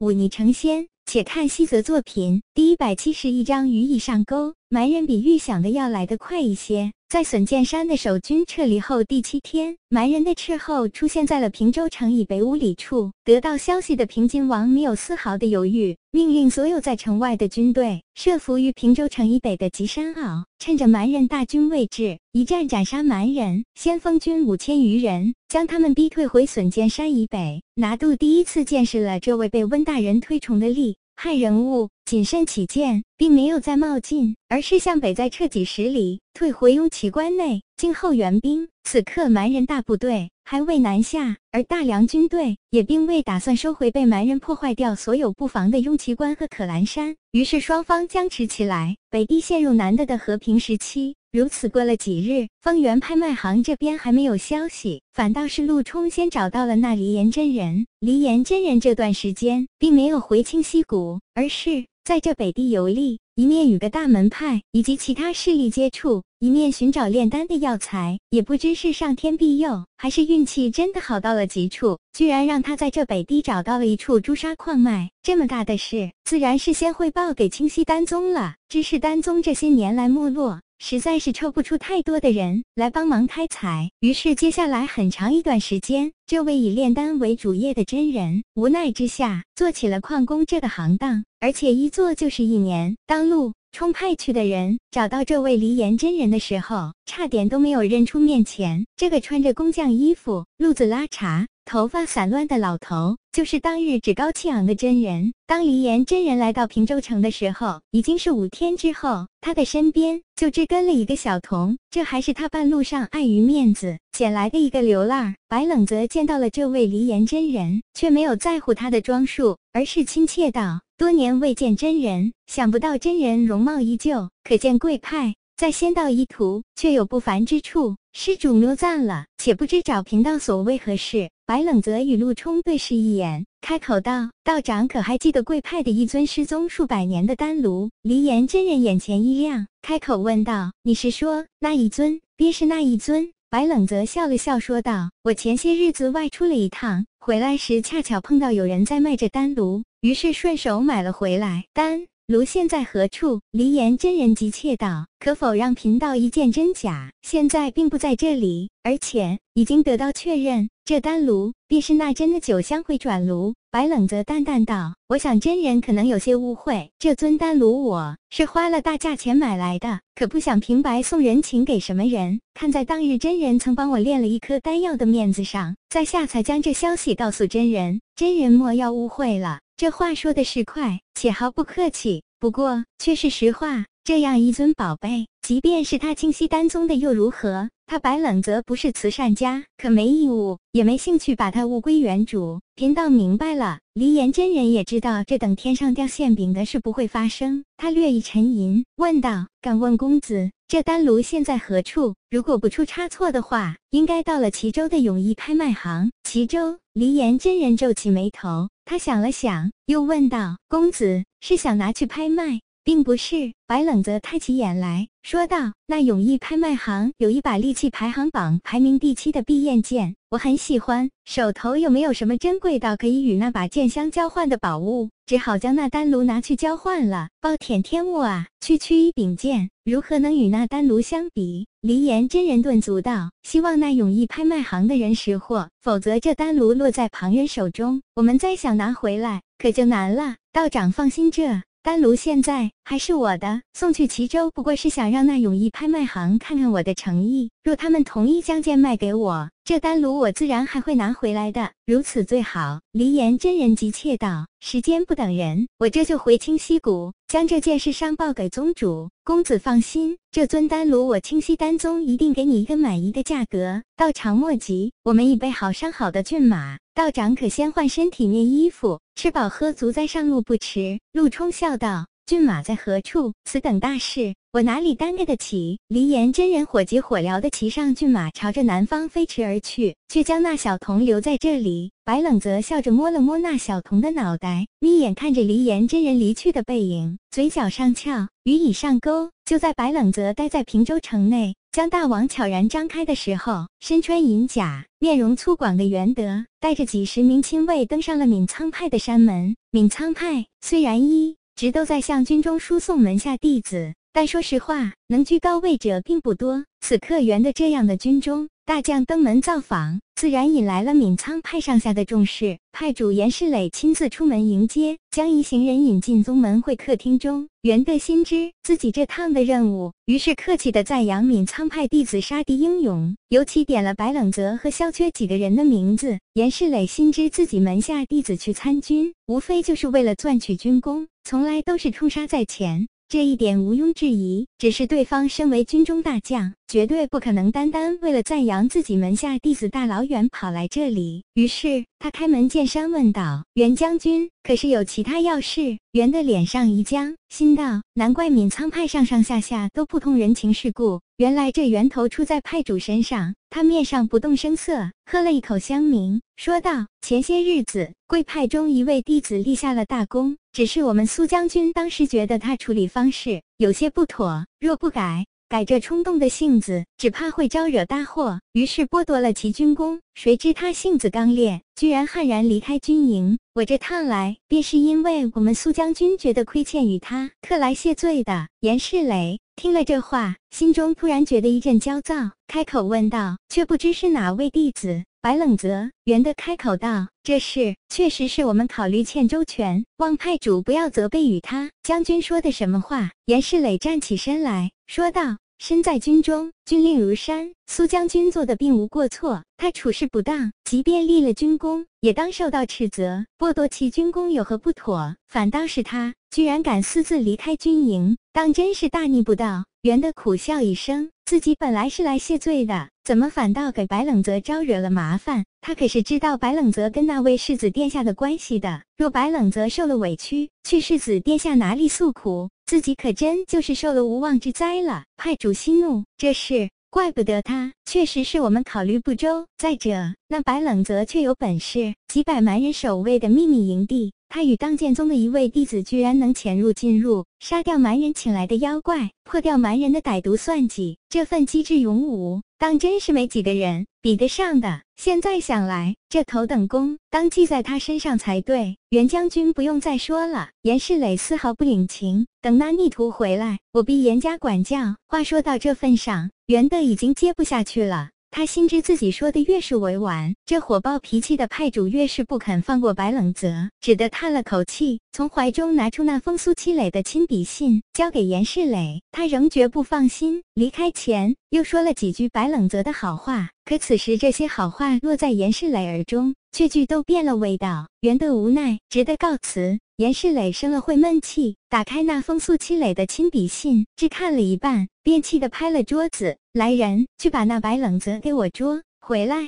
忤逆成仙。且看西泽作品第一百七十一章，鱼已上钩。埋人比预想的要来得快一些。在笋剑山的守军撤离后第七天，蛮人的斥候出现在了平州城以北五里处。得到消息的平津王没有丝毫的犹豫，命令所有在城外的军队设伏于平州城以北的吉山坳，趁着蛮人大军未至，一战斩杀蛮人。先锋军五千余人，将他们逼退回笋剑山以北。拿度第一次见识了这位被温大人推崇的力害人物。谨慎起见，并没有再冒进，而是向北再撤几十里，退回雍齐关内，静候援兵。此刻蛮人大部队还未南下，而大梁军队也并未打算收回被蛮人破坏掉所有布防的雍齐关和可兰山。于是双方僵持起来，北地陷入难得的和平时期。如此过了几日，丰原拍卖行这边还没有消息，反倒是陆冲先找到了那黎岩真人。黎岩真人这段时间并没有回清溪谷，而是。在这北地游历，一面与个大门派以及其他势力接触，一面寻找炼丹的药材。也不知是上天庇佑，还是运气真的好到了极处，居然让他在这北地找到了一处朱砂矿脉。这么大的事，自然是先汇报给清溪丹宗了。只是丹宗这些年来没落。实在是抽不出太多的人来帮忙开采，于是接下来很长一段时间，这位以炼丹为主业的真人无奈之下做起了矿工这个行当，而且一做就是一年。当陆冲派去的人找到这位离岩真人的时候，差点都没有认出面前这个穿着工匠衣服、路子拉碴。头发散乱的老头，就是当日趾高气昂的真人。当黎岩真人来到平州城的时候，已经是五天之后，他的身边就只跟了一个小童，这还是他半路上碍于面子捡来的一个流浪。白冷泽见到了这位黎岩真人，却没有在乎他的装束，而是亲切道：“多年未见真人，想不到真人容貌依旧，可见贵派。在仙道一途，却有不凡之处。施主谬赞了，且不知找贫道所为何事。”白冷泽与陆冲对视一眼，开口道：“道长可还记得贵派的一尊失踪数百年的丹炉？”黎岩真人眼前一亮，开口问道：“你是说那一尊？便是那一尊？”白冷泽笑了笑，说道：“我前些日子外出了一趟，回来时恰巧碰到有人在卖着丹炉，于是顺手买了回来。丹炉现在何处？”黎岩真人急切道：“可否让贫道一见真假？现在并不在这里，而且已经得到确认。”这丹炉便是那真的酒香回转炉。白冷则淡淡道：“我想真人可能有些误会，这尊丹炉我是花了大价钱买来的，可不想平白送人情给什么人。看在当日真人曾帮我炼了一颗丹药的面子上，在下才将这消息告诉真人。真人莫要误会了，这话说的是快，且毫不客气，不过却是实话。这样一尊宝贝，即便是他清溪丹宗的又如何？”他白冷泽不是慈善家，可没义务，也没兴趣把他物归原主。贫道明白了。黎岩真人也知道这等天上掉馅饼的事不会发生。他略一沉吟，问道：“敢问公子，这丹炉现在何处？如果不出差错的话，应该到了齐州的永义拍卖行。”齐州。黎岩真人皱起眉头，他想了想，又问道：“公子是想拿去拍卖？”并不是，白冷泽抬起眼来说道：“那永义拍卖行有一把利器排行榜排名第七的碧焰剑，我很喜欢。手头又没有什么珍贵到可以与那把剑相交换的宝物？只好将那丹炉拿去交换了。暴殄天物啊！区区一柄剑，如何能与那丹炉相比？”黎岩真人顿足道：“希望那永义拍卖行的人识货，否则这丹炉落在旁人手中，我们再想拿回来可就难了。道长放心，这……”丹炉现在还是我的，送去齐州不过是想让那永义拍卖行看看我的诚意。若他们同意将剑卖给我，这丹炉我自然还会拿回来的。如此最好。黎岩真人急切道：“时间不等人，我这就回清溪谷，将这件事上报给宗主。公子放心，这尊丹炉我清溪丹宗一定给你一个满意的价格。道长莫急，我们已备好上好的骏马。”道长可先换身体面衣服，吃饱喝足再上路不迟。陆冲笑道：“骏马在何处？此等大事，我哪里担得起？黎岩真人火急火燎的骑上骏马，朝着南方飞驰而去，却将那小童留在这里。白冷泽笑着摸了摸那小童的脑袋，眯眼看着黎岩真人离去的背影，嘴角上翘，语已上钩。就在白冷泽待在平州城内，将大网悄然张开的时候，身穿银甲、面容粗犷的袁德，带着几十名亲卫登上了闵仓派的山门。闵仓派虽然一直都在向军中输送门下弟子。但说实话，能居高位者并不多。此刻袁的这样的军中大将登门造访，自然引来了闵仓派上下的重视。派主严世磊亲自出门迎接，将一行人引进宗门会客厅中。袁德心知自己这趟的任务，于是客气的赞扬闵仓派弟子杀敌英勇，尤其点了白冷泽和萧缺几个人的名字。严世磊心知自己门下弟子去参军，无非就是为了赚取军功，从来都是冲杀在前。这一点毋庸置疑，只是对方身为军中大将，绝对不可能单单为了赞扬自己门下弟子大老远跑来这里。于是他开门见山问道：“袁将军，可是有其他要事？”袁的脸上一僵，心道：难怪闵仓派上上下下都不通人情世故，原来这源头出在派主身上。他面上不动声色，喝了一口香茗，说道：“前些日子，贵派中一位弟子立下了大功，只是我们苏将军当时觉得他处理方式有些不妥，若不改。”改这冲动的性子，只怕会招惹大祸，于是剥夺了其军功。谁知他性子刚烈，居然悍然离开军营。我这趟来，便是因为我们苏将军觉得亏欠于他，特来谢罪的。严世磊听了这话，心中突然觉得一阵焦躁，开口问道：“却不知是哪位弟子？”白冷泽圆的开口道：“这事确实是我们考虑欠周全，望派主不要责备于他。”将军说的什么话？严世磊站起身来说道。身在军中，军令如山。苏将军做的并无过错，他处事不当，即便立了军功，也当受到斥责。剥夺其军功有何不妥？反倒是他居然敢私自离开军营，当真是大逆不道。袁德苦笑一声，自己本来是来谢罪的，怎么反倒给白冷泽招惹了麻烦？他可是知道白冷泽跟那位世子殿下的关系的。若白冷泽受了委屈，去世子殿下哪里诉苦？自己可真就是受了无妄之灾了。派主息怒，这事怪不得他，确实是我们考虑不周。再者，那白冷泽却有本事，几百蛮人守卫的秘密营地，他与当剑宗的一位弟子居然能潜入进入，杀掉蛮人请来的妖怪，破掉蛮人的歹毒算计，这份机智勇武。当真是没几个人比得上的。现在想来，这头等功当记在他身上才对。袁将军不用再说了。严世磊丝毫不领情。等那逆徒回来，我必严加管教。话说到这份上，袁德已经接不下去了。他心知自己说的越是委婉，这火爆脾气的派主越是不肯放过白冷泽，只得叹了口气，从怀中拿出那封苏七磊的亲笔信，交给严世磊。他仍绝不放心，离开前又说了几句白冷泽的好话。可此时这些好话落在严世磊耳中，却句都变了味道。袁德无奈，只得告辞。严世磊生了会闷气，打开那封苏七磊的亲笔信，只看了一半，便气得拍了桌子：“来人，去把那白冷泽给我捉回来！”